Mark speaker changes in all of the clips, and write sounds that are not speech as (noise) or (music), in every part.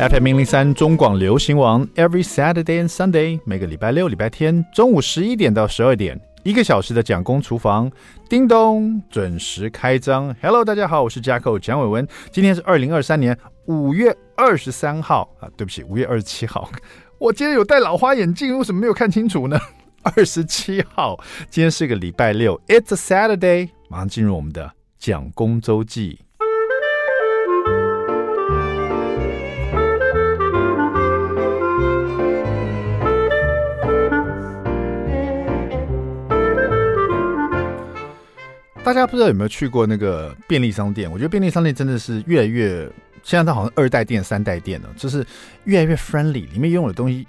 Speaker 1: FM 零零三中广流行王，Every Saturday and Sunday，每个礼拜六、礼拜天中午十一点到十二点，一个小时的蒋公厨房，叮咚，准时开张。Hello，大家好，我是 Jacko 蒋伟文。今天是二零二三年五月二十三号啊，对不起，五月二十七号。(laughs) 我今天有戴老花眼镜，为什么没有看清楚呢？(laughs) 二十七号，今天是个礼拜六，It's a Saturday。马上进入我们的蒋公周记。大家不知道有没有去过那个便利商店？我觉得便利商店真的是越来越，现在它好像二代店、三代店了，就是越来越 friendly，里面用的东西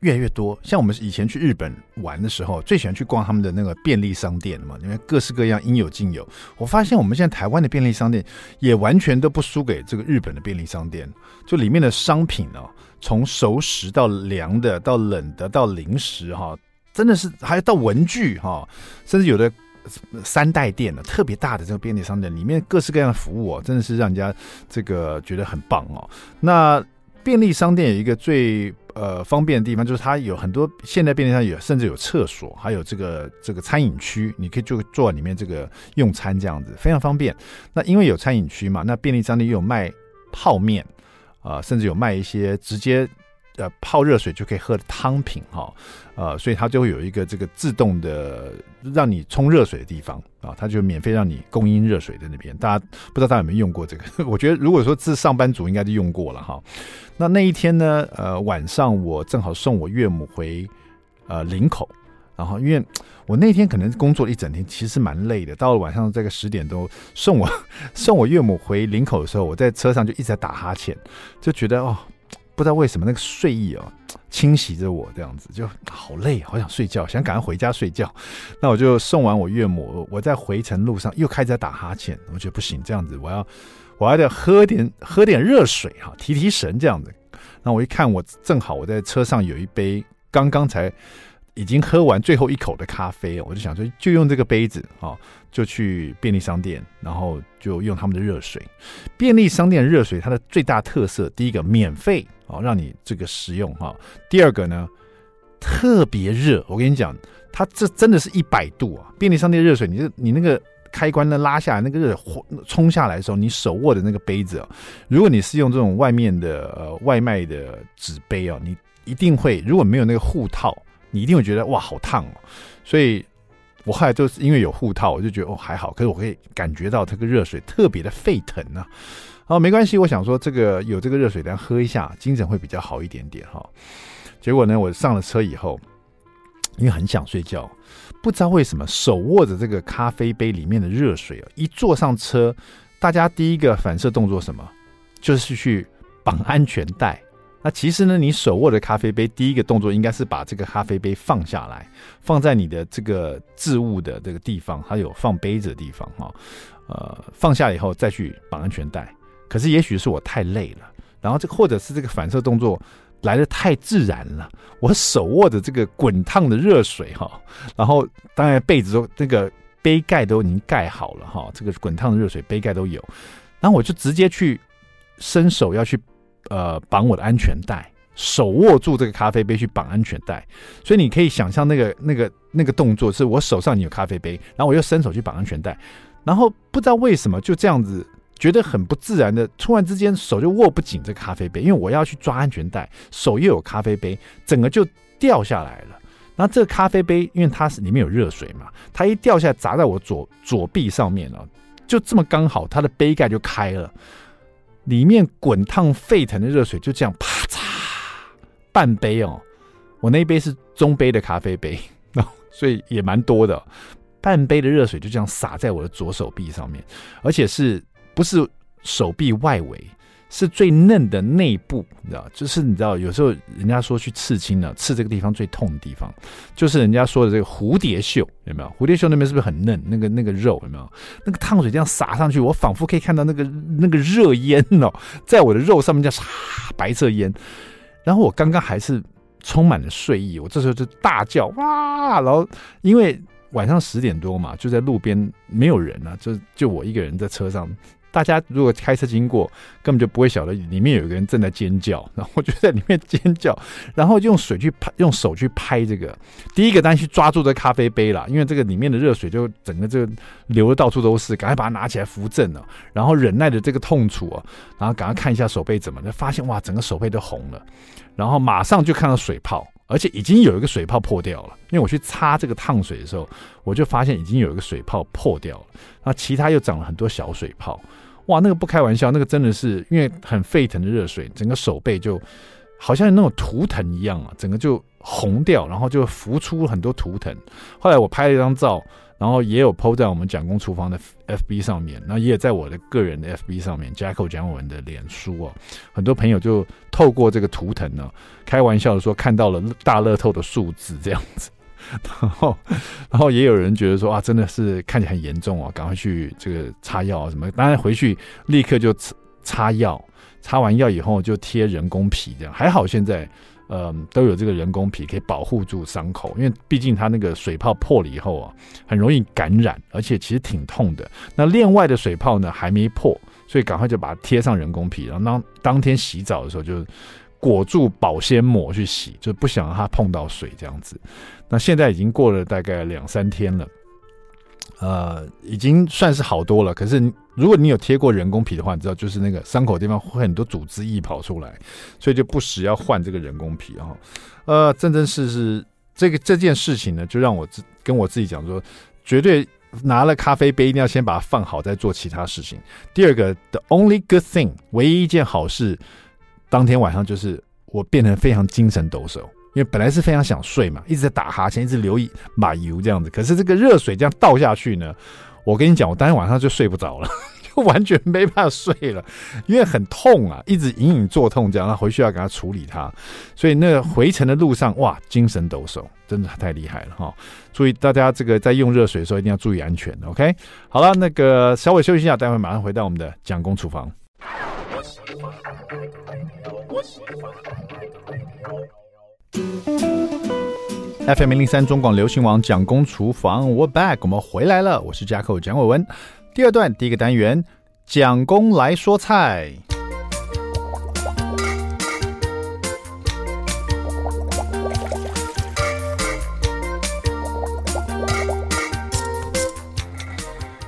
Speaker 1: 越来越多。像我们以前去日本玩的时候，最喜欢去逛他们的那个便利商店嘛，因为各式各样应有尽有。我发现我们现在台湾的便利商店也完全都不输给这个日本的便利商店，就里面的商品哦，从熟食到凉的，到冷的，到零食哈，真的是还有到文具哈，甚至有的。三代店的特别大的这个便利商店，里面各式各样的服务哦，真的是让人家这个觉得很棒哦。那便利商店有一个最呃方便的地方，就是它有很多现在便利商店有甚至有厕所，还有这个这个餐饮区，你可以就坐在里面这个用餐这样子，非常方便。那因为有餐饮区嘛，那便利商店又有卖泡面啊、甚至有卖一些直接。呃，泡热水就可以喝的汤品哈，呃，所以它就会有一个这个自动的让你冲热水的地方啊，它就免费让你供应热水在那边。大家不知道大家有没有用过这个？(laughs) 我觉得如果说是上班族，应该就用过了哈。那那一天呢，呃，晚上我正好送我岳母回呃林口，然后因为我那天可能工作了一整天，其实蛮累的。到了晚上这个十点多送我 (laughs) 送我岳母回林口的时候，我在车上就一直在打哈欠，就觉得哦。不知道为什么那个睡意哦，(tsk) 侵袭着我，这样子就好累，好想睡觉，想赶快回家睡觉。那我就送完我岳母，我在回程路上又开始打哈欠。我觉得不行，这样子我要我要得喝点喝点热水哈，提提神这样子。那我一看，我正好我在车上有一杯刚刚才。已经喝完最后一口的咖啡，我就想说，就用这个杯子啊，就去便利商店，然后就用他们的热水。便利商店热水它的最大特色，第一个免费啊，让你这个使用哈。第二个呢，特别热。我跟你讲，它这真的是一百度啊！便利商店热水，你这你那个开关呢拉下来，那个热水冲下来的时候，你手握的那个杯子啊，如果你是用这种外面的呃外卖的纸杯啊，你一定会如果没有那个护套。你一定会觉得哇，好烫哦！所以我后来就是因为有护套，我就觉得哦还好。可是我可以感觉到这个热水特别的沸腾呢。好，没关系，我想说这个有这个热水，等下喝一下，精神会比较好一点点哈。结果呢，我上了车以后，因为很想睡觉，不知道为什么手握着这个咖啡杯里面的热水啊，一坐上车，大家第一个反射动作什么？就是去绑安全带。那其实呢，你手握的咖啡杯，第一个动作应该是把这个咖啡杯放下来，放在你的这个置物的这个地方，它有放杯子的地方哈。呃，放下以后再去绑安全带。可是也许是我太累了，然后这或者是这个反射动作来的太自然了，我手握着这个滚烫的热水哈，然后当然被子都那个杯盖都已经盖好了哈，这个滚烫的热水杯盖都有，然后我就直接去伸手要去。呃，绑我的安全带，手握住这个咖啡杯去绑安全带，所以你可以想象那个那个那个动作，是我手上你有咖啡杯，然后我又伸手去绑安全带，然后不知道为什么就这样子，觉得很不自然的，突然之间手就握不紧这个咖啡杯，因为我要去抓安全带，手又有咖啡杯，整个就掉下来了。然后这个咖啡杯，因为它是里面有热水嘛，它一掉下来砸在我左左臂上面了，就这么刚好，它的杯盖就开了。里面滚烫沸腾的热水就这样啪嚓，半杯哦，我那一杯是中杯的咖啡杯，(laughs) 所以也蛮多的，半杯的热水就这样洒在我的左手臂上面，而且是不是手臂外围？是最嫩的内部，你知道，就是你知道，有时候人家说去刺青呢，刺这个地方最痛的地方，就是人家说的这个蝴蝶袖，有没有？蝴蝶袖那边是不是很嫩？那个那个肉有没有？那个烫水这样洒上去，我仿佛可以看到那个那个热烟哦，在我的肉上面这样，白色烟。然后我刚刚还是充满了睡意，我这时候就大叫哇！然后因为晚上十点多嘛，就在路边没有人啊，就就我一个人在车上。大家如果开车经过，根本就不会晓得里面有一个人正在尖叫，(laughs) 然后就在里面尖叫，然后用水去拍，用手去拍这个。第一个当然去抓住这咖啡杯了，因为这个里面的热水就整个这个流的到处都是，赶快把它拿起来扶正了，然后忍耐着这个痛楚啊，然后赶快看一下手背怎么，就发现哇，整个手背都红了，然后马上就看到水泡。而且已经有一个水泡破掉了，因为我去擦这个烫水的时候，我就发现已经有一个水泡破掉了。那其他又长了很多小水泡，哇，那个不开玩笑，那个真的是因为很沸腾的热水，整个手背就好像那种图腾一样啊，整个就红掉，然后就浮出很多图腾。后来我拍了一张照。然后也有 PO 在我们蒋公厨房的 FB 上面，那也有在我的个人的 FB 上面，Jacko 蒋文的脸书哦，很多朋友就透过这个图腾呢，开玩笑的说看到了大乐透的数字这样子，(laughs) 然后然后也有人觉得说啊，真的是看起来很严重哦，赶快去这个擦药啊什么，当然回去立刻就擦擦药，擦完药以后就贴人工皮这样，还好现在。嗯，都有这个人工皮可以保护住伤口，因为毕竟它那个水泡破了以后啊，很容易感染，而且其实挺痛的。那另外的水泡呢还没破，所以赶快就把它贴上人工皮，然后当当天洗澡的时候就裹住保鲜膜去洗，就不想让它碰到水这样子。那现在已经过了大概两三天了。呃，已经算是好多了。可是，如果你有贴过人工皮的话，你知道，就是那个伤口地方会很多组织液跑出来，所以就不时要换这个人工皮啊。呃，真真是是这个这件事情呢，就让我自跟我自己讲说，绝对拿了咖啡杯一定要先把它放好，再做其他事情。第二个，the only good thing，唯一一件好事，当天晚上就是我变得非常精神抖擞。因为本来是非常想睡嘛，一直在打哈欠，一直流一马油这样子。可是这个热水这样倒下去呢，我跟你讲，我当天晚上就睡不着了，(laughs) 就完全没办法睡了，因为很痛啊，一直隐隐作痛这样。那回去要给他处理它，所以那个回程的路上，哇，精神抖擞，真的太厉害了哈！注意大家这个在用热水的时候一定要注意安全，OK？好了，那个稍微休息一下，待会马上回到我们的蒋公厨房。FM 零零三中广流行网蒋公厨房我 back，我们回来了，我是 jack 蒋伟文。第二段第一个单元，蒋公来说菜。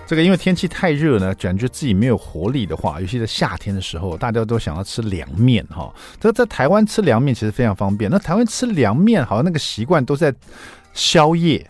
Speaker 1: 这个因为天气太热呢，感觉自己没有活力的话，尤其在夏天的时候，大家都想要吃凉面哈。这在台湾吃凉面其实非常方便。那台湾吃凉面好像那个习惯都在宵夜，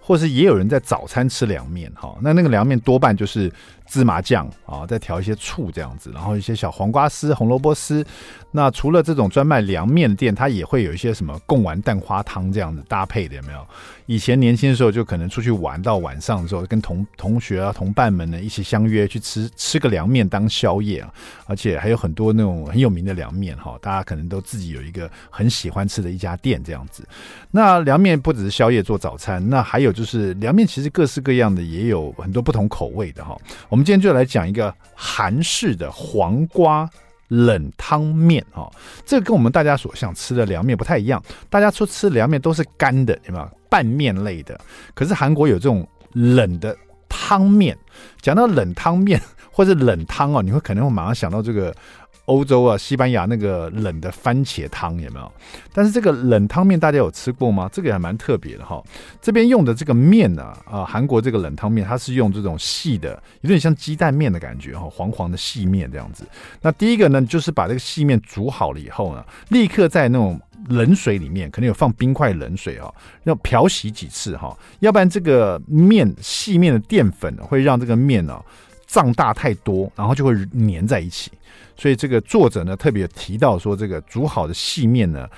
Speaker 1: 或是也有人在早餐吃凉面哈。那那个凉面多半就是。芝麻酱啊，再调一些醋这样子，然后一些小黄瓜丝、红萝卜丝。那除了这种专卖凉面店，它也会有一些什么贡丸蛋花汤这样子搭配的，有没有？以前年轻的时候就可能出去玩，到晚上的时候跟同同学啊、同伴们呢一起相约去吃吃个凉面当宵夜啊，而且还有很多那种很有名的凉面哈，大家可能都自己有一个很喜欢吃的一家店这样子。那凉面不只是宵夜做早餐，那还有就是凉面其实各式各样的，也有很多不同口味的哈。我们今天就来讲一个韩式的黄瓜冷汤面哈，这个跟我们大家所想吃的凉面不太一样。大家说吃凉面都是干的，有没有拌面类的？可是韩国有这种冷的汤面。讲到冷汤面或者冷汤哦，你会可能会马上想到这个。欧洲啊，西班牙那个冷的番茄汤有没有？但是这个冷汤面大家有吃过吗？这个还蛮特别的哈。这边用的这个面呢，啊，韩国这个冷汤面，它是用这种细的，有点像鸡蛋面的感觉哈，黄黄的细面这样子。那第一个呢，就是把这个细面煮好了以后呢，立刻在那种冷水里面，可能有放冰块冷水啊，要漂洗几次哈，要不然这个面细面的淀粉会让这个面呢胀大太多，然后就会粘在一起。所以这个作者呢特别提到说，这个煮好的细面呢，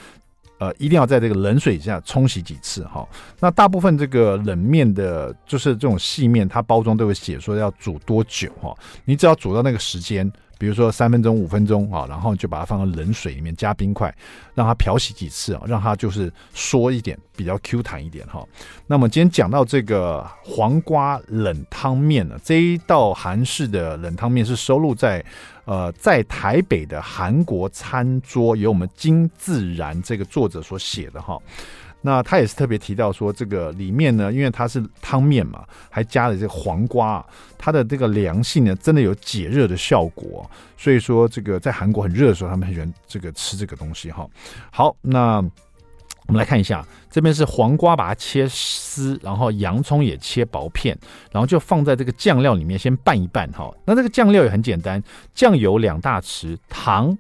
Speaker 1: 呃，一定要在这个冷水下冲洗几次哈。那大部分这个冷面的，就是这种细面，它包装都会写说要煮多久哈。你只要煮到那个时间。比如说三分钟、五分钟啊，然后就把它放到冷水里面加冰块，让它漂洗几次啊，让它就是缩一点，比较 Q 弹一点哈。那么今天讲到这个黄瓜冷汤面呢，这一道韩式的冷汤面是收录在呃在台北的韩国餐桌，由我们金自然这个作者所写的哈。那他也是特别提到说，这个里面呢，因为它是汤面嘛，还加了这个黄瓜，它的这个凉性呢，真的有解热的效果。所以说，这个在韩国很热的时候，他们很喜欢这个吃这个东西哈。好，那。我们来看一下，这边是黄瓜，把它切丝，然后洋葱也切薄片，然后就放在这个酱料里面先拌一拌哈。那这个酱料也很简单，酱油两大匙，糖。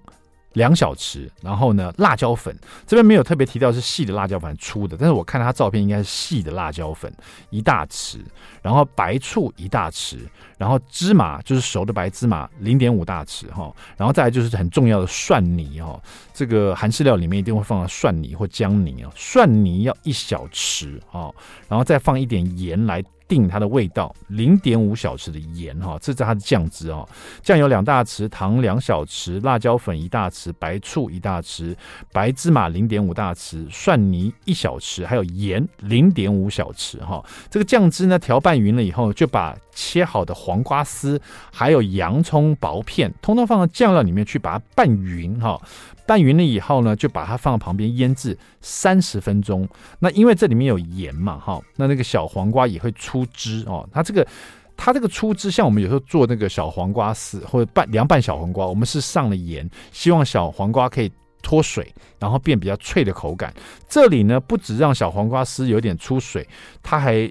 Speaker 1: 两小匙，然后呢，辣椒粉这边没有特别提到是细的辣椒粉，粗的，但是我看他照片应该是细的辣椒粉一大匙，然后白醋一大匙，然后芝麻就是熟的白芝麻零点五大匙哈，然后再来就是很重要的蒜泥哈，这个韩式料里面一定会放蒜泥或姜泥啊，蒜泥要一小匙啊，然后再放一点盐来。定它的味道，零点五小匙的盐哈，这是它的酱汁哦。酱油两大匙，糖两小匙，辣椒粉一大匙，白醋一大匙，白芝麻零点五大匙，蒜泥一小匙，还有盐零点五小匙哈。这个酱汁呢，调拌匀了以后，就把切好的黄瓜丝还有洋葱薄片，通通放到酱料里面去，把它拌匀哈。拌匀了以后呢，就把它放到旁边腌制三十分钟。那因为这里面有盐嘛，哈，那那个小黄瓜也会出汁哦。它这个它这个出汁，像我们有时候做那个小黄瓜丝或者拌凉拌小黄瓜，我们是上了盐，希望小黄瓜可以脱水，然后变比较脆的口感。这里呢，不止让小黄瓜丝有点出水，它还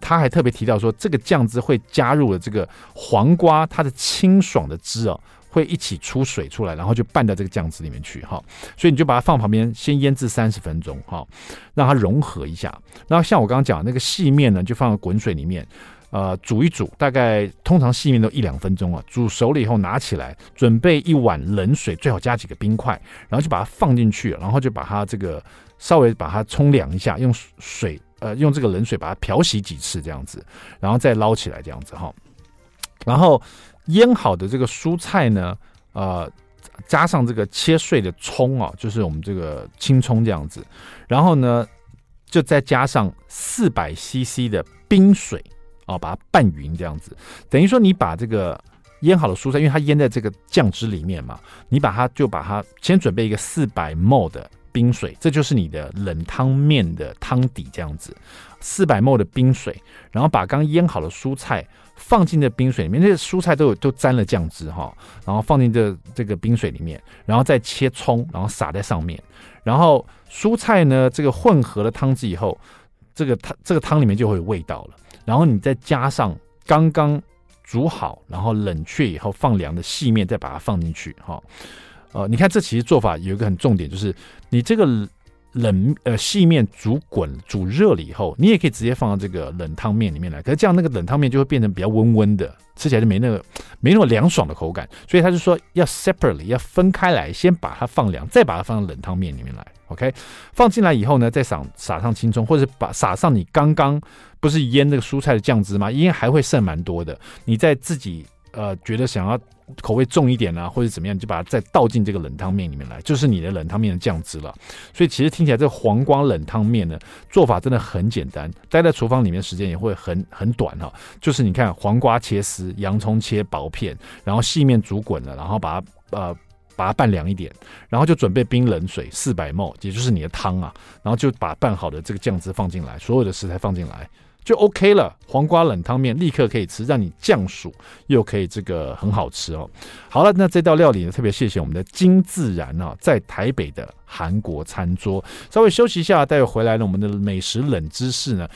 Speaker 1: 它还特别提到说，这个酱汁会加入了这个黄瓜它的清爽的汁哦。会一起出水出来，然后就拌到这个酱汁里面去哈，所以你就把它放旁边，先腌制三十分钟哈，让它融合一下。然后像我刚刚讲那个细面呢，就放到滚水里面，呃，煮一煮，大概通常细面都一两分钟啊。煮熟了以后拿起来，准备一碗冷水，最好加几个冰块，然后就把它放进去，然后就把它这个稍微把它冲凉一下，用水呃用这个冷水把它漂洗几次这样子，然后再捞起来这样子哈，然后。腌好的这个蔬菜呢，呃，加上这个切碎的葱啊，就是我们这个青葱这样子，然后呢，就再加上四百 CC 的冰水啊，把它拌匀这样子。等于说你把这个腌好的蔬菜，因为它腌在这个酱汁里面嘛，你把它就把它先准备一个四百 ml 的冰水，这就是你的冷汤面的汤底这样子。四百 m 的冰水，然后把刚腌好的蔬菜。放进这冰水里面，那些蔬菜都有都沾了酱汁哈，然后放进这这个冰水里面，然后再切葱，然后撒在上面，然后蔬菜呢这个混合了汤汁以后，这个汤这个汤里面就会有味道了，然后你再加上刚刚煮好然后冷却以后放凉的细面，再把它放进去哈，呃，你看这其实做法有一个很重点，就是你这个。冷呃细面煮滚煮热了以后，你也可以直接放到这个冷汤面里面来。可是这样那个冷汤面就会变成比较温温的，吃起来就没那个没那么凉爽的口感。所以他就说要 separately 要分开来，先把它放凉，再把它放到冷汤面里面来。OK，放进来以后呢，再撒撒上青葱，或者把撒上你刚刚不是腌那个蔬菜的酱汁吗？因为还会剩蛮多的，你再自己呃觉得想要。口味重一点啊，或者怎么样，就把它再倒进这个冷汤面里面来，就是你的冷汤面的酱汁了。所以其实听起来这黄瓜冷汤面呢，做法真的很简单，待在厨房里面时间也会很很短哈。就是你看黄瓜切丝，洋葱切薄片，然后细面煮滚了，然后把它呃把它拌凉一点，然后就准备冰冷水四百 ml，也就是你的汤啊，然后就把拌好的这个酱汁放进来，所有的食材放进来。就 OK 了，黄瓜冷汤面立刻可以吃，让你降暑又可以这个很好吃哦。好了，那这道料理呢，特别谢谢我们的金自然啊，在台北的韩国餐桌。稍微休息一下，待会回来呢，我们的美食冷知识呢，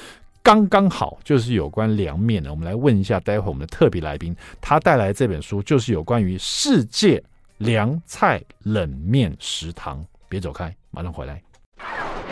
Speaker 1: 刚刚好就是有关凉面的。我们来问一下，待会我们的特别来宾，他带来这本书就是有关于世界凉菜冷面食堂。别走开，马上回来。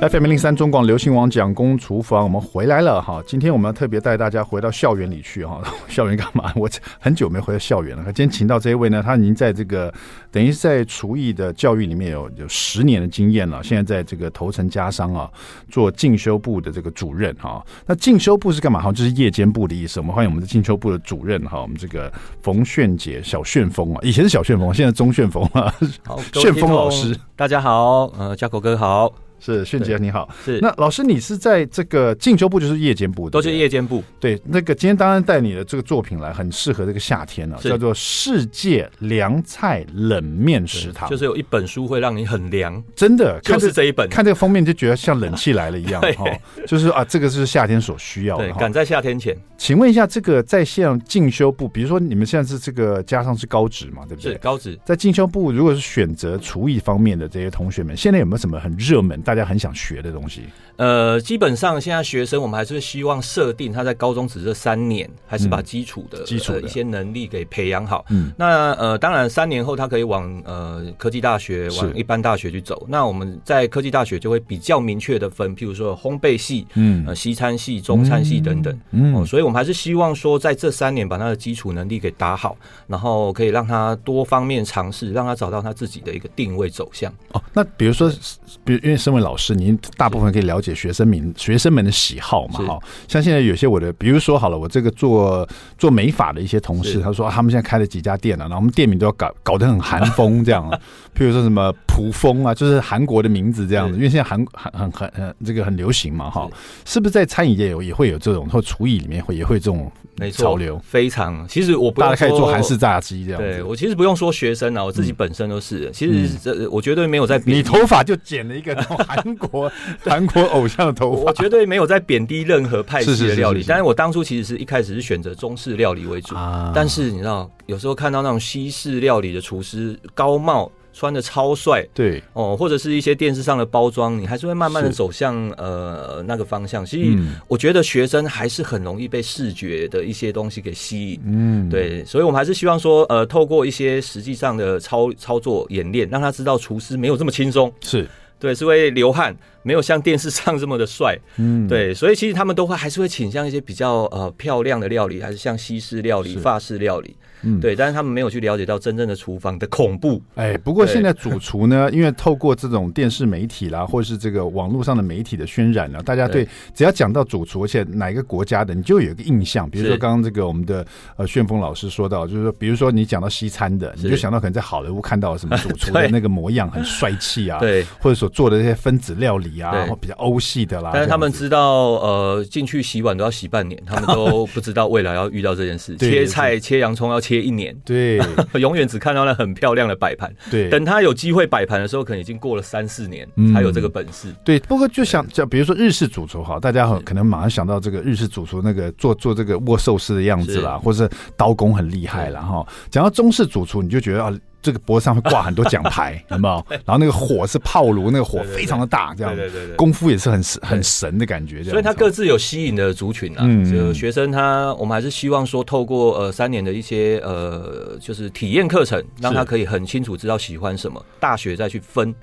Speaker 1: FM 零三中广流行网蒋公厨房，我们回来了哈。今天我们要特别带大家回到校园里去哈。(laughs) 校园干嘛？我很久没回到校园了。今天请到这一位呢，他已经在这个等于是在厨艺的教育里面有有十年的经验了。现在在这个头城家商啊做进修部的这个主任哈。那进修部是干嘛？哈，就是夜间部的意思。我们欢迎我们的进修部的主任哈，我们这个冯炫杰小旋风啊，以前是小旋风，现在中旋风啊。好，旋风老师，
Speaker 2: 大家好，呃，家口哥好。
Speaker 1: 是迅杰你好。
Speaker 2: 是
Speaker 1: 那老师，你是在这个进修部，就是夜间部，
Speaker 2: 都是夜间部。
Speaker 1: 对，那个今天当然带你的这个作品来，很适合这个夏天呢、啊，叫做《世界凉菜冷面食堂》，
Speaker 2: 就是有一本书会让你很凉，
Speaker 1: 真的，
Speaker 2: 就是这一本。
Speaker 1: 看这个封面就觉得像冷气来了一样，(laughs) 哈，就是啊，这个是夏天所需要的。
Speaker 2: 赶在夏天前，
Speaker 1: 请问一下，这个在线进修部，比如说你们现在是这个加上是高职嘛，对不对？
Speaker 2: 是高职。
Speaker 1: 在进修部，如果是选择厨艺方面的这些同学们，现在有没有什么很热门、大家很想学的东西？
Speaker 2: 呃，基本上现在学生我们还是希望设定他在高中只这三年，还是把基础的、嗯、基础的一些能力给培养好。嗯，那呃，当然三年后他可以往呃科技大学、往一般大学去走。那我们在科技大学就会比较明确的分，譬如说烘焙系、嗯，呃，西餐系、中餐系等等。嗯，嗯，所以我们还是希望说，在这三年把他的基础能力给打好，然后可以让他多方面尝试，让他找到他自己的一个定位走向。
Speaker 1: 哦，那比如说，比如因为身为老师，您大部分可以了解。学生们学生们的喜好嘛，哈，像现在有些我的，比如说好了，我这个做做美发的一些同事，他说他们现在开了几家店了，然后我们店名都要搞搞得很韩风这样，(laughs) 譬如说什么蒲风啊，就是韩国的名字这样子，因为现在韩很很很很这个很流行嘛，哈，是。不是在餐饮业有也会有这种，或厨艺里面会也会这种潮流？
Speaker 2: 非常，其实我不
Speaker 1: 大家可以做韩式炸鸡这样子，
Speaker 2: 对我其实不用说学生啊，我自己本身都是，其实这我绝对没有在
Speaker 1: 你头发就剪了一个韩国韩国。偶像的头发，
Speaker 2: 我绝对没有在贬低任何派系的料理。但是我当初其实是一开始是选择中式料理为主。啊、但是你知道，有时候看到那种西式料理的厨师，高帽穿的超帅，
Speaker 1: 对
Speaker 2: 哦，或者是一些电视上的包装，你还是会慢慢的走向呃那个方向。其实我觉得学生还是很容易被视觉的一些东西给吸引。嗯，对，所以我们还是希望说，呃，透过一些实际上的操操作演练，让他知道厨师没有这么轻松。
Speaker 1: 是。
Speaker 2: 对，是会流汗，没有像电视上这么的帅。嗯，对，所以其实他们都会还是会倾向一些比较呃漂亮的料理，还是像西式料理、法式料理。嗯，对，但是他们没有去了解到真正的厨房的恐怖。
Speaker 1: 哎，不过现在主厨呢，(laughs) 因为透过这种电视媒体啦，或是这个网络上的媒体的渲染呢，大家对。只要讲到主厨，而且哪一个国家的，你就有一个印象。比如说刚刚这个我们的呃旋风老师说到，就是说，比如说你讲到西餐的，你就想到可能在好莱坞看到什么主厨的 (laughs) 那个模样很帅气啊，对，或者所做的这些分子料理啊，然后比较欧系的啦。
Speaker 2: 但是他们知道，呃，进去洗碗都要洗半年，他们都 (laughs) 不知道未来要遇到这件事。切菜、切洋葱要切。一年，
Speaker 1: 对，(laughs)
Speaker 2: 永远只看到那很漂亮的摆盘。对，等他有机会摆盘的时候，可能已经过了三四年，才有这个本事。
Speaker 1: 对，不过就想，就比如说日式主厨哈，大家很可能马上想到这个日式主厨那个做做这个握寿司的样子啦，或是刀工很厉害啦。哈。讲到中式主厨，你就觉得啊。这个脖子上会挂很多奖牌，(laughs) 有没有？然后那个火是炮炉，那个火非常的大，这样，对对对，功夫也是很很神的感觉。所
Speaker 2: 以，他各自有吸引的族群啊。嗯，就学生他，我们还是希望说，透过呃三年的一些呃，就是体验课程，让他可以很清楚知道喜欢什么，大学再去分，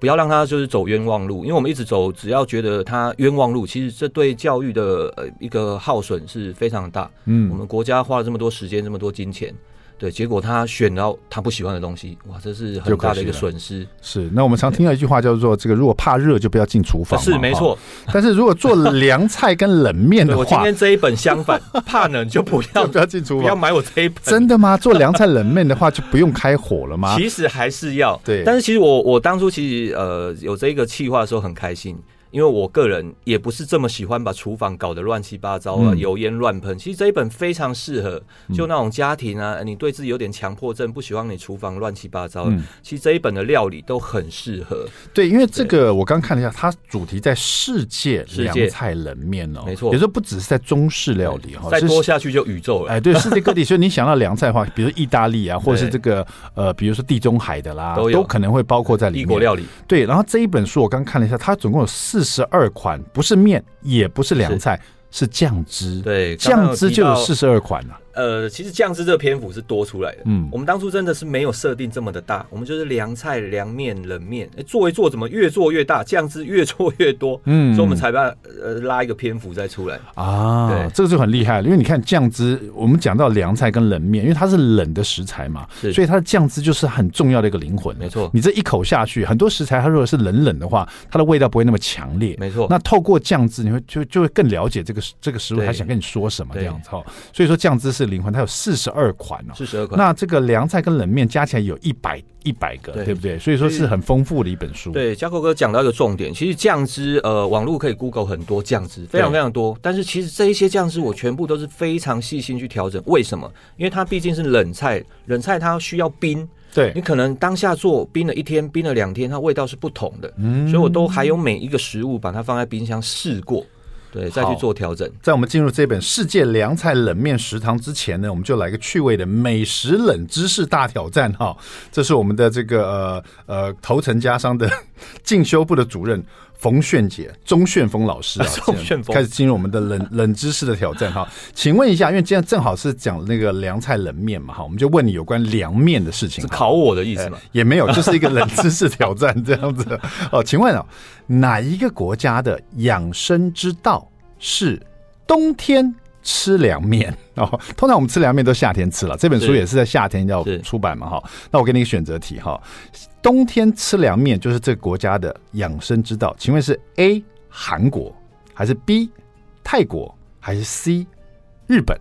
Speaker 2: 不要让他就是走冤枉路。因为我们一直走，只要觉得他冤枉路，其实这对教育的呃一个耗损是非常大。嗯，我们国家花了这么多时间，这么多金钱。对，结果他选到他不喜欢的东西，哇，这是很大的一个损失。
Speaker 1: 是，那我们常听到一句话叫做“这个如果怕热就不要进厨房”，
Speaker 2: 是没错。
Speaker 1: 但是如果做凉菜跟冷面的话，
Speaker 2: 我今天这一本相反，怕冷就不要 (laughs)
Speaker 1: 不要进厨房，
Speaker 2: 不要买我这一本。
Speaker 1: 真的吗？做凉菜冷面的话就不用开火了吗？
Speaker 2: 其实还是要。
Speaker 1: 对，
Speaker 2: 但是其实我我当初其实呃有这个计划的时候很开心。因为我个人也不是这么喜欢把厨房搞得乱七八糟啊，油烟乱喷。其实这一本非常适合，就那种家庭啊，你对自己有点强迫症，不喜欢你厨房乱七八糟。其实这一本的料理都很适合。
Speaker 1: 对，因为这个我刚看了一下，它主题在世界凉菜冷面哦，没错。有时候不只是在中式料理哈，
Speaker 2: 再多下去就宇宙了。
Speaker 1: 哎，对，世界各地，所以你想到凉菜的话，(laughs) 比如意大利啊，或者是这个呃，比如说地中海的啦，都可能会包括在里面。异国料理。对，然后这一本书我刚看了一下，它总共有四。十二款不是面，也不是凉菜，是酱汁。对，酱汁就有四十二款了。
Speaker 2: 呃，其实酱汁这个篇幅是多出来的。嗯，我们当初真的是没有设定这么的大，我们就是凉菜、凉面、冷面，哎，做一做怎么越做越大，酱汁越做越多。嗯，所以我们才把呃拉一个篇幅再出来
Speaker 1: 啊。对，这个就很厉害了，因为你看酱汁，我们讲到凉菜跟冷面，因为它是冷的食材嘛，所以它的酱汁就是很重要的一个灵魂。没错，你这一口下去，很多食材它如果是冷冷的话，它的味道不会那么强烈。没错，那透过酱汁，你会就就会更了解这个这个食物它想跟你说什么这样子哈。所以说酱汁是。式灵魂，它有四十二款哦，
Speaker 2: 四十二款。
Speaker 1: 那这个凉菜跟冷面加起来有一百一百个，对，对不对？所以说是很丰富的一本书。
Speaker 2: 对，嘉扣哥讲到一个重点，其实酱汁，呃，网络可以 Google 很多酱汁，非常非常多。但是其实这一些酱汁，我全部都是非常细心去调整。为什么？因为它毕竟是冷菜，冷菜它需要冰。
Speaker 1: 对，
Speaker 2: 你可能当下做冰了一天，冰了两天，它味道是不同的。嗯，所以我都还有每一个食物把它放在冰箱试过，对，再去做调整。
Speaker 1: 在我们进入这本《世界凉菜冷面食堂》之前呢，我们就来个趣味的美食冷知识大挑战哈。这是我们的这个呃呃头层家商的 (laughs) 进修部的主任。冯炫杰、钟炫峰老师啊，(laughs) 开始进入我们的冷 (laughs) 冷知识的挑战哈。请问一下，因为今天正好是讲那个凉菜冷面嘛哈，我们就问你有关凉面的事情。
Speaker 2: 是考我的意思吗？
Speaker 1: 也没有，就是一个冷知识挑战这样子。(laughs) 哦，请问啊，哪一个国家的养生之道是冬天吃凉面？(laughs) 哦，通常我们吃凉面都夏天吃了，这本书也是在夏天要出版嘛哈。那我给你一个选择题哈。冬天吃凉面就是这个国家的养生之道，请问是 A 韩国还是 B 泰国还是 C 日本？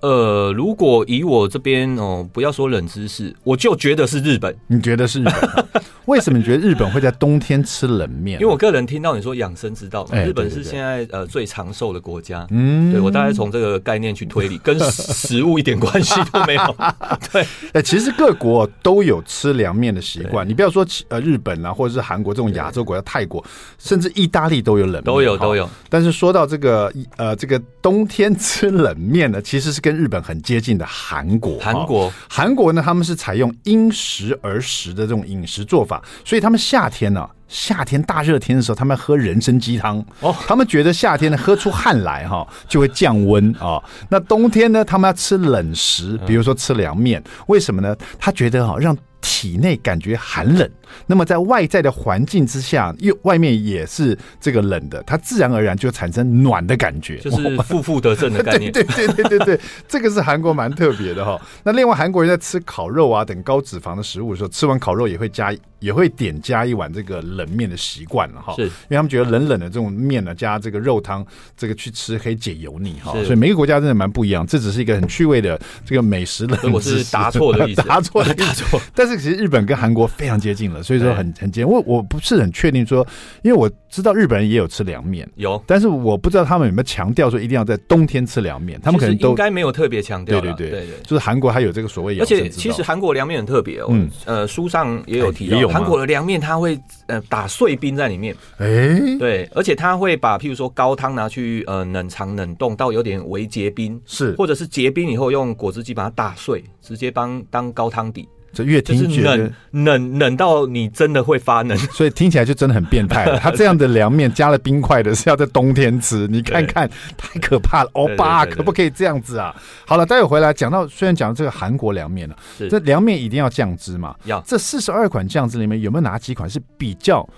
Speaker 2: 呃，如果以我这边哦，不要说冷知识，我就觉得是日本。
Speaker 1: 你觉得是日本？为什么你觉得日本会在冬天吃冷面？
Speaker 2: 因为我个人听到你说养生之道嘛，日本是现在呃最长寿的国家。嗯，对我大概从这个概念去推理，跟食物一点关系都没有。(laughs) 对，
Speaker 1: 哎，其实各国都有吃凉面的习惯。你不要说呃日本啊，或者是韩国这种亚洲国家，泰国甚至意大利都有冷面，
Speaker 2: 都有都有。
Speaker 1: 但是说到这个呃这个冬天吃冷面呢，其实是跟跟日本很接近的韩国，
Speaker 2: 韩国，
Speaker 1: 韩国呢，他们是采用因时而食的这种饮食做法，所以他们夏天呢、啊，夏天大热天的时候，他们喝人参鸡汤哦，他们觉得夏天呢喝出汗来哈就会降温啊。那冬天呢，他们要吃冷食，比如说吃凉面，为什么呢？他觉得哈让。体内感觉寒冷，那么在外在的环境之下，又外面也是这个冷的，它自然而然就产生暖的感觉，
Speaker 2: 就是负负得正的概念。(laughs)
Speaker 1: 对对对对对对，这个是韩国蛮特别的哈。那另外韩国人在吃烤肉啊等高脂肪的食物的时候，吃完烤肉也会加。也会点加一碗这个冷面的习惯了哈，是，因为他们觉得冷冷的这种面呢，加这个肉汤，这个去吃可以解油腻哈，所以每个国家真的蛮不一样。这只是一个很趣味的这个美食冷知识，
Speaker 2: 我是答错的意思，(laughs)
Speaker 1: 答错的 (laughs) 答错。但是其实日本跟韩国非常接近了，所以说很很接近。我我不是很确定说，因为我知道日本人也有吃凉面，
Speaker 2: 有，
Speaker 1: 但是我不知道他们有没有强调说一定要在冬天吃凉面，他们可能都
Speaker 2: 应该没有特别强调。
Speaker 1: 对对对。对，就是韩国还有这个所谓，
Speaker 2: 而且其实韩国凉面很特别哦，嗯，呃，书上也有提到，韩国的凉面它。他会呃打碎冰在里面，哎、欸，对，而且它会把譬如说高汤拿去呃冷藏冷冻到有点微结冰，是，或者是结冰以后用果汁机把它打碎，直接帮当高汤底。
Speaker 1: 这越听觉得
Speaker 2: 冷冷冷到你真的会发冷，(laughs)
Speaker 1: 所以听起来就真的很变态了。(laughs) 他这样的凉面加了冰块的，是要在冬天吃，你看看太可怕了。欧巴，可不可以这样子啊？好了，待会回来讲到，虽然讲到这个韩国凉面了，这凉面一定要酱汁嘛？要。这四十二款酱汁里面有没有哪几款是比较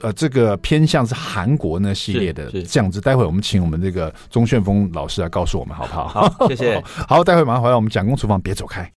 Speaker 1: 呃这个偏向是韩国那系列的酱汁？待会我们请我们这个钟炫峰老师来告诉我们好不好？
Speaker 2: 好，谢谢。(laughs)
Speaker 1: 好，待会马上回来，我们蒋公厨房，别走开。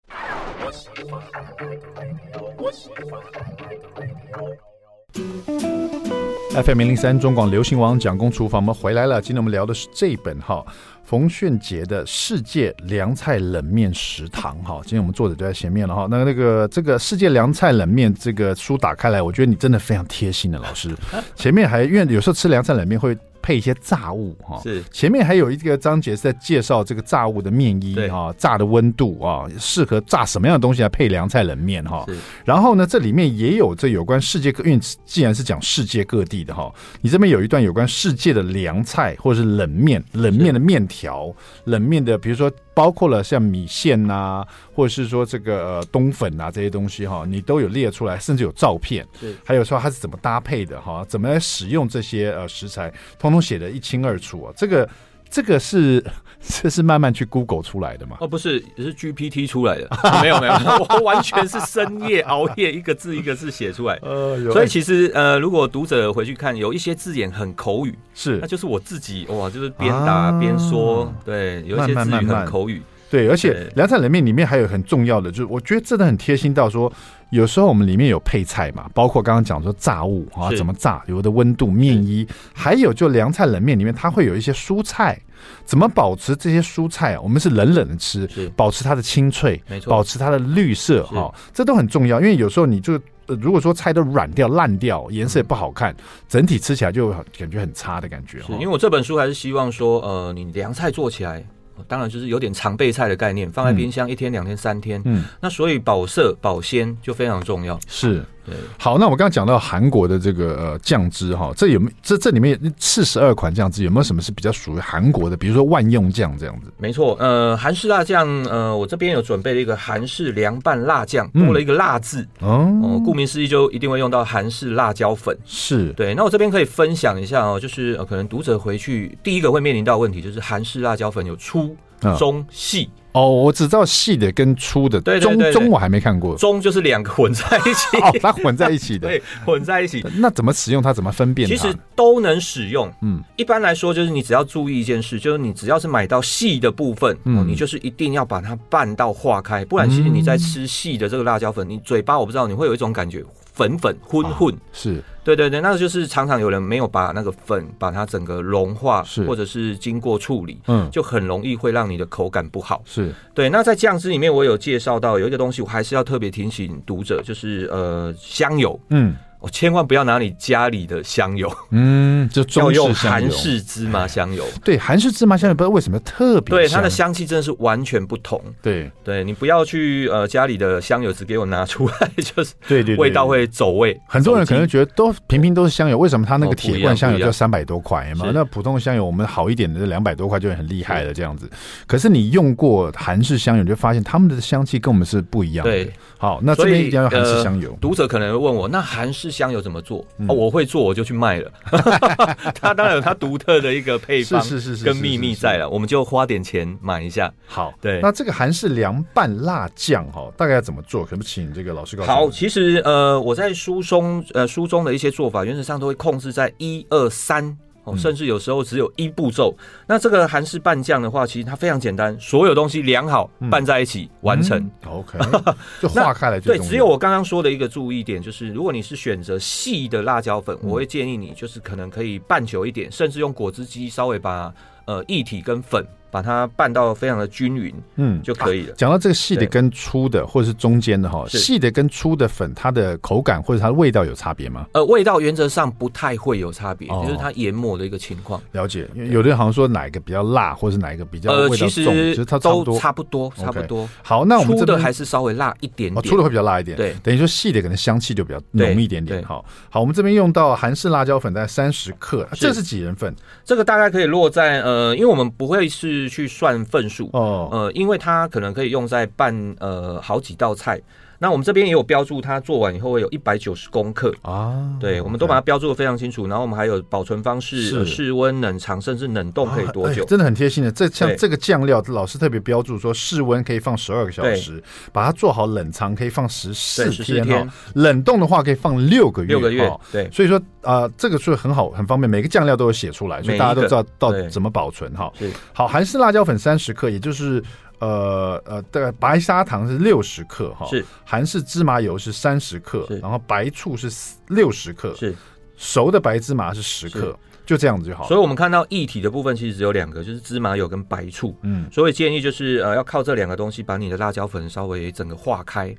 Speaker 1: FM 零零三中广流行网蒋公厨房，我们回来了。今天我们聊的是这本哈冯炫杰的《世界凉菜冷面食堂》哈。今天我们作者就在前面了哈。那那个这个《世界凉菜冷面》这个书打开来，我觉得你真的非常贴心的老师。前面还因为有时候吃凉菜冷面会。配一些炸物哈，是前面还有一个章节是在介绍这个炸物的面衣哈，炸的温度啊，适合炸什么样的东西来配凉菜冷面哈。然后呢，这里面也有这有关世界各，因为既然是讲世界各地的哈，你这边有一段有关世界的凉菜或者是冷面，冷面的面条，冷面的比如说。包括了像米线呐、啊，或者是说这个呃冬粉啊这些东西哈，你都有列出来，甚至有照片，是还有说它是怎么搭配的哈，怎么来使用这些呃食材，通通写得一清二楚啊。这个这个是 (laughs) 这是慢慢去 Google 出来的吗？
Speaker 2: 哦，不是，是 GPT 出来的。没有没有，我完全是深夜熬夜，一个字一个字写出来。(laughs) 呃，所以其实呃，如果读者回去看，有一些字眼很口语，是，那就是我自己哇，就是边打边说，啊、对，有一些字语很口语。
Speaker 1: 对，而且凉菜冷面里面还有很重要的，就是我觉得真的很贴心到说，有时候我们里面有配菜嘛，包括刚刚讲说炸物啊，怎么炸，有的温度、面衣，还有就凉菜冷面里面它会有一些蔬菜，怎么保持这些蔬菜啊？我们是冷冷的吃，保持它的清脆，没错，保持它的绿色，哈，这都很重要。因为有时候你就如果说菜都软掉、烂掉，颜色也不好看，整体吃起来就感觉很差的感觉。
Speaker 2: 是因为我这本书还是希望说，呃，你凉菜做起来。当然就是有点常备菜的概念，放在冰箱一天、两天、三天。嗯，那所以保色保鲜就非常重要。
Speaker 1: 是。对，好，那我刚刚讲到韩国的这个呃酱汁哈，这有没有这这里面四十二款酱汁有没有什么是比较属于韩国的？比如说万用酱这样子？
Speaker 2: 没错，呃，韩式辣酱，呃，我这边有准备了一个韩式凉拌辣酱，多了一个辣字哦、顾名思义就一定会用到韩式辣椒粉。
Speaker 1: 是对，
Speaker 2: 那我这边可以分享一下哦，就是、呃、可能读者回去第一个会面临到的问题就是韩式辣椒粉有粗、中、细。
Speaker 1: 哦，我只知道细的跟粗的，对对对，中中我还没看过，
Speaker 2: 中就是两个混在一起，(laughs)
Speaker 1: 哦，它混在一起的，(laughs)
Speaker 2: 对，混在一起。
Speaker 1: 那怎么使用它？怎么分辨？
Speaker 2: 其实都能使用。嗯，一般来说就是你只要注意一件事，就是你只要是买到细的部分，嗯，你就是一定要把它拌到化开，不然其实你在吃细的这个辣椒粉，你嘴巴我不知道你会有一种感觉。粉粉混混、啊、是对对对，那就是常常有人没有把那个粉把它整个融化，是或者是经过处理，嗯，就很容易会让你的口感不好。是对。那在酱汁里面，我有介绍到有一个东西，我还是要特别提醒读者，就是呃香油，嗯。我千万不要拿你家里的香油，嗯，就 (laughs) 要用韩式芝麻香油。
Speaker 1: 对，韩式芝麻香油不知道为什么特别，
Speaker 2: 对它的香气真的是完全不同。
Speaker 1: 对，
Speaker 2: 对你不要去呃家里的香油只给我拿出来，(laughs) 就是对对，味道会走味。
Speaker 1: 很多人可能觉得都平平都是香油，为什么它那个铁罐香油就三百多块嘛？那普通的香油我们好一点的两百多块就很厉害了这样子。可是你用过韩式香油，你就发现他们的香气跟我们是不一样的。对，好，那这边一定要用韩式香油。
Speaker 2: 读者可能会问我，那韩式香油怎么做？嗯哦、我会做，我就去卖了。(laughs) 它当然有它独特的一个配方，是是是跟秘密在了，我们就花点钱买一下。
Speaker 1: 好，对。那这个韩式凉拌辣酱哈，大概要怎么做？可不请这个老师告。
Speaker 2: 好，其实呃，我在书中呃书中的一些做法，原则上都会控制在一二三。哦，甚至有时候只有一步骤。那这个韩式拌酱的话，其实它非常简单，所有东西量好拌在一起完成。
Speaker 1: OK，(laughs) 就化开来。
Speaker 2: 对，只有我刚刚说的一个注意点，就是如果你是选择细的辣椒粉，我会建议你就是可能可以拌久一点，甚至用果汁机稍微把呃液体跟粉。把它拌到非常的均匀，嗯，就可以了。
Speaker 1: 讲到这个细的跟粗的，或者是中间的哈，细的跟粗的粉，它的口感或者它的味道有差别吗？
Speaker 2: 呃，味道原则上不太会有差别，就是它研磨的一个情况。
Speaker 1: 了解，有的人好像说哪一个比较辣，或者是哪一个比较味道重，其实它
Speaker 2: 都差不多，差不多。
Speaker 1: 好，那我们
Speaker 2: 粗的还是稍微辣一点点，
Speaker 1: 粗的会比较辣一点。对，等于说细的可能香气就比较浓一点点。好，好，我们这边用到韩式辣椒粉大概三十克，这是几人份？
Speaker 2: 这个大概可以落在呃，因为我们不会是去算份。数哦，呃，因为它可能可以用在拌呃好几道菜。那我们这边也有标注，它做完以后会有一百九十公克啊。对，我们都把它标注的非常清楚。然后我们还有保存方式，室温、冷藏，甚至冷冻可以多久？
Speaker 1: 真的很贴心的。这像这个酱料，老师特别标注说，室温可以放十二个小时，把它做好冷藏可以放十四天，冷冻的话可以放六个月。六个月，对。所以说啊，这个是很好，很方便。每个酱料都有写出来，所以大家都知道到底怎么保存哈。好，韩式辣椒粉三十克，也就是。呃呃，大概白砂糖是六十克哈，是韩式芝麻油是三十克，然后白醋是六十克，是熟的白芝麻是十克，就这样子就好。
Speaker 2: 所以我们看到液体的部分其实只有两个，就是芝麻油跟白醋。嗯，所以建议就是呃要靠这两个东西把你的辣椒粉稍微整个化开。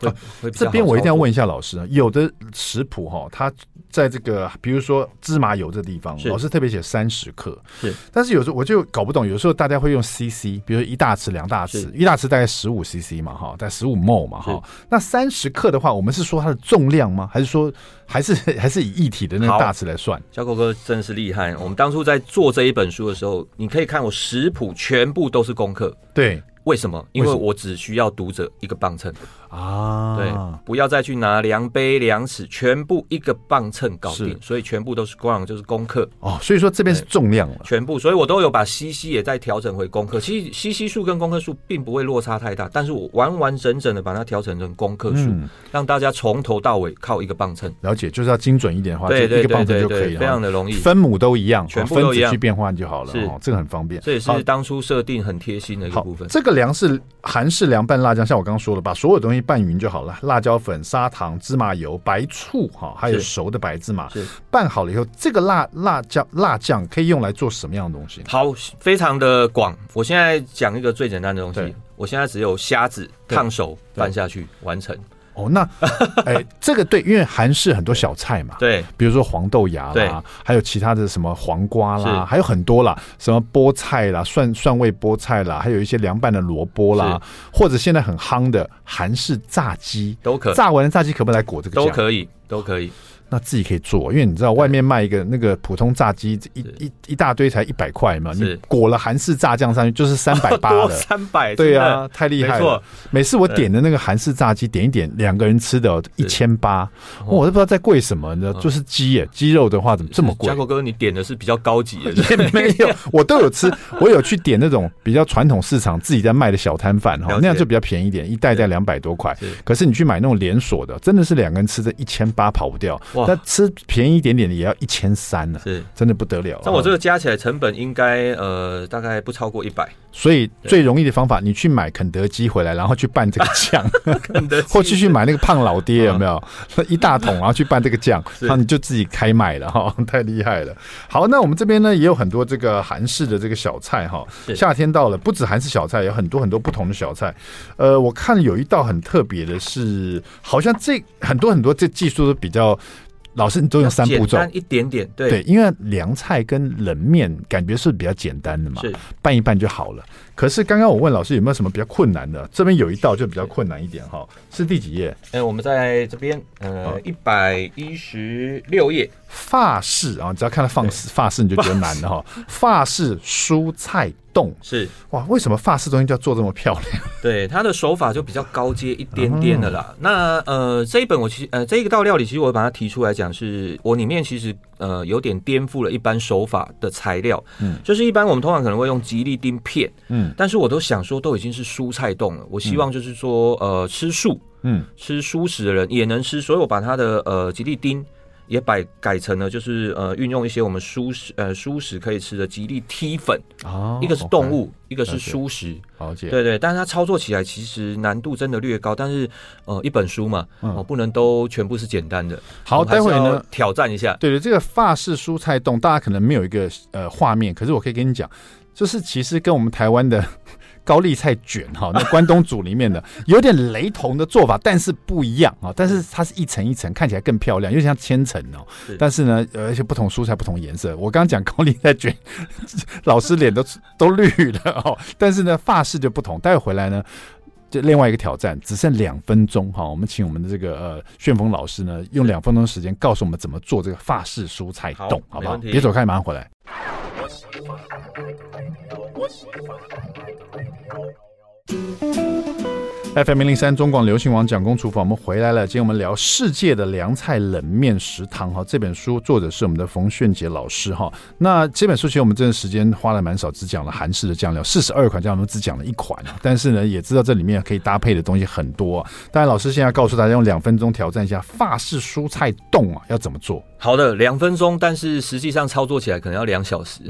Speaker 1: 啊，这边我一定要问一下老师啊，有的食谱哈，它在这个比如说芝麻油这地方，老师特别写三十克，是，但是有时候我就搞不懂，有时候大家会用 CC，比如说一大匙、两大匙，一大匙大概十五 CC 嘛，哈，在十五 ml 嘛，哈，那三十克的话，我们是说它的重量吗？还是说还是还是以一体的那个大匙来算？
Speaker 2: 小狗哥真是厉害，我们当初在做这一本书的时候，你可以看我食谱全部都是功课，
Speaker 1: 对。
Speaker 2: 为什么？因为我只需要读者一个磅秤啊，对，不要再去拿量杯、量尺，全部一个磅秤搞定，所以全部都是光就是功课
Speaker 1: 哦。所以说这边是重量了，
Speaker 2: 全部，所以我都有把 CC 也在调整回功课。其实 CC 数跟功课数并不会落差太大，但是我完完整整的把它调整成功课数，让大家从头到尾靠一个磅秤。
Speaker 1: 了解，就是要精准一点的话，对对对，一个磅秤就可以了，
Speaker 2: 非常的容易，
Speaker 1: 分母都一样，全部都一样去变换就好了，是这个很方便。
Speaker 2: 这也是当初设定很贴心的一个部分。
Speaker 1: 这个。凉是韩式凉拌辣酱，像我刚刚说的，把所有东西拌匀就好了，辣椒粉、砂糖、芝麻油、白醋，哈，还有熟的白芝麻，拌好了以后，这个辣辣酱辣酱可以用来做什么样的东西？
Speaker 2: 好，非常的广。我现在讲一个最简单的东西，我现在只有虾子烫熟拌下去完成。
Speaker 1: 哦，那哎、欸，这个对，因为韩式很多小菜嘛，(laughs)
Speaker 2: 对，
Speaker 1: 比如说黄豆芽啦，还有其他的什么黄瓜啦，还有很多啦，什么菠菜啦，蒜蒜味菠菜啦，还有一些凉拌的萝卜啦，或者现在很夯的韩式炸鸡
Speaker 2: 都可以，
Speaker 1: 炸完的炸鸡可不可以来裹这个酱？
Speaker 2: 都可以，都可以。
Speaker 1: 那自己可以做，因为你知道外面卖一个那个普通炸鸡一一一大堆才一百块嘛，你裹了韩式炸酱上去就是三百八了，(laughs)
Speaker 2: 三百
Speaker 1: 对啊，太厉害了。每次我点的那个韩式炸鸡，点一点两个人吃的，一千八，我都不知道在贵什么呢，就是鸡耶，鸡肉的话怎么这么贵？
Speaker 2: 嘉国哥，你点的是比较高级的，
Speaker 1: 也没有，我都有吃，我有去点那种比较传统市场自己在卖的小摊贩哈，那样就比较便宜一点，一袋袋两百多块。可是你去买那种连锁的，真的是两个人吃的一千八跑不掉。那吃便宜一点点的也要一千三呢，是真的不得了。
Speaker 2: 那我这个加起来成本应该呃大概不超过一百。
Speaker 1: 所以最容易的方法，你去买肯德基回来，然后去拌这个酱，(laughs)
Speaker 2: 肯德基
Speaker 1: 或继续买那个胖老爹有没有？(laughs) 一大桶，然后去拌这个酱，然后你就自己开卖了哈，(laughs) 太厉害了。好，那我们这边呢也有很多这个韩式的这个小菜哈。夏天到了，不止韩式小菜，有很多很多不同的小菜。呃，我看有一道很特别的是，好像这很多很多这技术都比较。老师，你都用三步骤，
Speaker 2: 一点点，对，
Speaker 1: 对，因为凉菜跟冷面感觉是比较简单的嘛，是。拌一拌就好了。可是刚刚我问老师有没有什么比较困难的，这边有一道就比较困难一点哈，是第几页？
Speaker 2: 哎，我们在这边，呃，一百一十六页，
Speaker 1: 法式啊，只要看到法式，法式你就觉得难了哈，法式蔬菜。冻
Speaker 2: 是
Speaker 1: 哇，为什么法式东西就要做这么漂亮？
Speaker 2: 对，它的手法就比较高阶一点点的啦。嗯、那呃，这一本我其实呃，这一个道料理其实我把它提出来讲，是我里面其实呃有点颠覆了一般手法的材料。嗯，就是一般我们通常可能会用吉利丁片，嗯，但是我都想说都已经是蔬菜冻了，我希望就是说呃吃素，嗯，吃蔬食的人也能吃，所以我把它的呃吉利丁。也改改成了，就是呃，运用一些我们蔬食呃蔬食可以吃的吉利 T 粉，哦，一个是动物，一个是蔬食，
Speaker 1: 了解，
Speaker 2: 对对，但是它操作起来其实难度真的略高，但是呃，一本书嘛，哦，不能都全部是简单的。
Speaker 1: 好，待会呢
Speaker 2: 挑战一下，
Speaker 1: 对对，这个法式蔬菜冻，大家可能没有一个呃画面，可是我可以跟你讲，就是其实跟我们台湾的。高丽菜卷哈，那关东煮里面的 (laughs) 有点雷同的做法，但是不一样啊。但是它是一层一层，看起来更漂亮，有点像千层哦。但是呢，而且不同蔬菜不同颜色。我刚刚讲高丽菜卷，(laughs) 老师脸都 (laughs) 都绿了哦。但是呢，发饰就不同。待会回来呢，就另外一个挑战，只剩两分钟哈。我们请我们的这个呃旋风老师呢，用两分钟时间告诉我们怎么做这个法式蔬菜冻，好不好？别走开，马上回来。我心说，海里快流。FM 零零三中广流行网蒋公厨房，我们回来了。今天我们聊世界的凉菜冷面食堂哈，这本书作者是我们的冯炫杰老师哈。那这本书其实我们这段时间花了蛮少，只讲了韩式的酱料，四十二款酱料，我们只讲了一款。但是呢，也知道这里面可以搭配的东西很多。当然，老师现在告诉大家用两分钟挑战一下法式蔬菜冻啊，要怎么做？
Speaker 2: 好的，两分钟，但是实际上操作起来可能要两小时。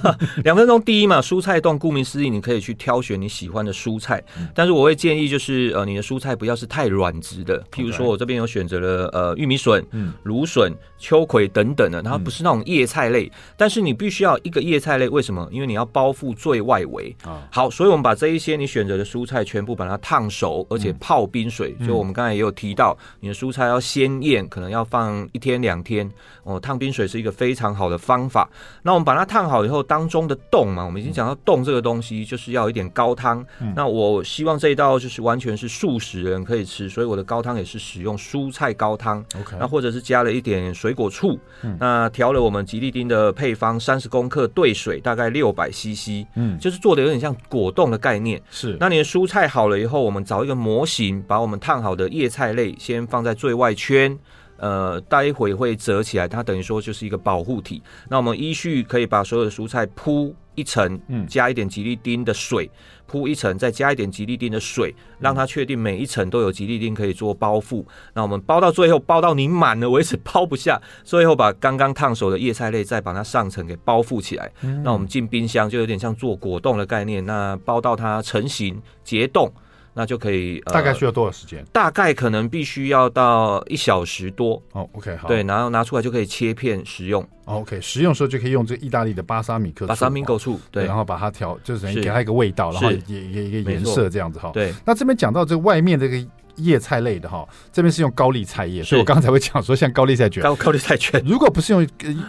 Speaker 2: (laughs) 两分钟，第一嘛，蔬菜冻，顾名思义，你可以去挑选你喜欢的蔬菜，但是我会建议就是呃，你的蔬菜不要是太软质的，譬如说我这边有选择了呃玉米笋、芦笋、秋葵等等的，它不是那种叶菜类，但是你必须要一个叶菜类，为什么？因为你要包覆最外围。好，所以我们把这一些你选择的蔬菜全部把它烫熟，而且泡冰水。就我们刚才也有提到，你的蔬菜要鲜艳，可能要放一天两天。哦，烫冰水是一个非常好的方法。那我们把它烫好以后，当中的冻嘛，我们已经讲到冻这个东西就是要一点高汤。嗯、那我希望这一道就是完全是素食人可以吃，所以我的高汤也是使用蔬菜高汤。OK，那或者是加了一点水果醋。嗯、那调了我们吉利丁的配方，三十公克兑水，大概六百 CC。嗯，就是做的有点像果冻的概念。是，那你的蔬菜好了以后，我们找一个模型，把我们烫好的叶菜类先放在最外圈。呃，待会会折起来，它等于说就是一个保护体。那我们依序可以把所有的蔬菜铺一层，嗯，加一点吉利丁的水，铺一层，再加一点吉利丁的水，让它确定每一层都有吉利丁可以做包覆。那我们包到最后，包到你满了为止，包不下，最后把刚刚烫熟的叶菜类再把它上层给包覆起来。嗯、那我们进冰箱就有点像做果冻的概念，那包到它成型结冻。那就可以，
Speaker 1: 大概需要多少时间？
Speaker 2: 大概可能必须要到一小时多。
Speaker 1: 哦，OK，好。
Speaker 2: 对，然后拿出来就可以切片食用。
Speaker 1: OK，食用的时候就可以用这意大利的巴沙米克醋，
Speaker 2: 巴沙米克醋，对，
Speaker 1: 然后把它调，就是等于给它一个味道，然后也也一个颜色这样子哈。对。那这边讲到这外面这个。叶菜类的哈，这边是用高丽菜叶，所以我刚才会讲说像高丽菜卷，
Speaker 2: 高 (laughs) 高丽菜卷。
Speaker 1: 如果不是用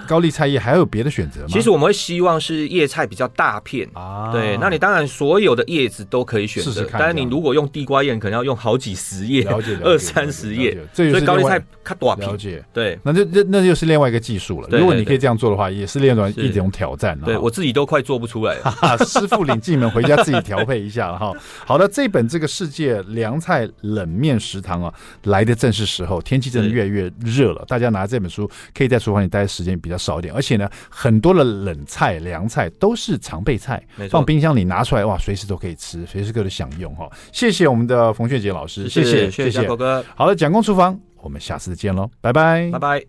Speaker 1: 高丽菜叶，还有别的选择吗？
Speaker 2: 其实我们会希望是叶菜比较大片啊。对，那你当然所有的叶子都可以选择，但是你如果用地瓜叶，可能要用好几十叶，了解 (laughs) 二三十叶。所以高丽菜它短片。了解，对，
Speaker 1: 那就那那又是另外一个技术了。如果你可以这样做的话，也是另外一种挑战。
Speaker 2: 对我自己都快做不出来了，(laughs)
Speaker 1: 师傅领进门，回家自己调配一下了哈。好的，这本这个世界凉菜冷面食堂啊。来的正是时候，天气真的越来越热了。大家拿这本书，可以在厨房里待的时间比较少一点。而且呢，很多的冷菜、凉菜都是常备菜，放冰箱里拿出来，哇，随时都可以吃，随时都可以享用哈。谢谢我们的冯炫杰老师，谢谢谢谢狗哥。好的，蒋公厨房，我们下次见喽，拜拜，
Speaker 2: 拜拜。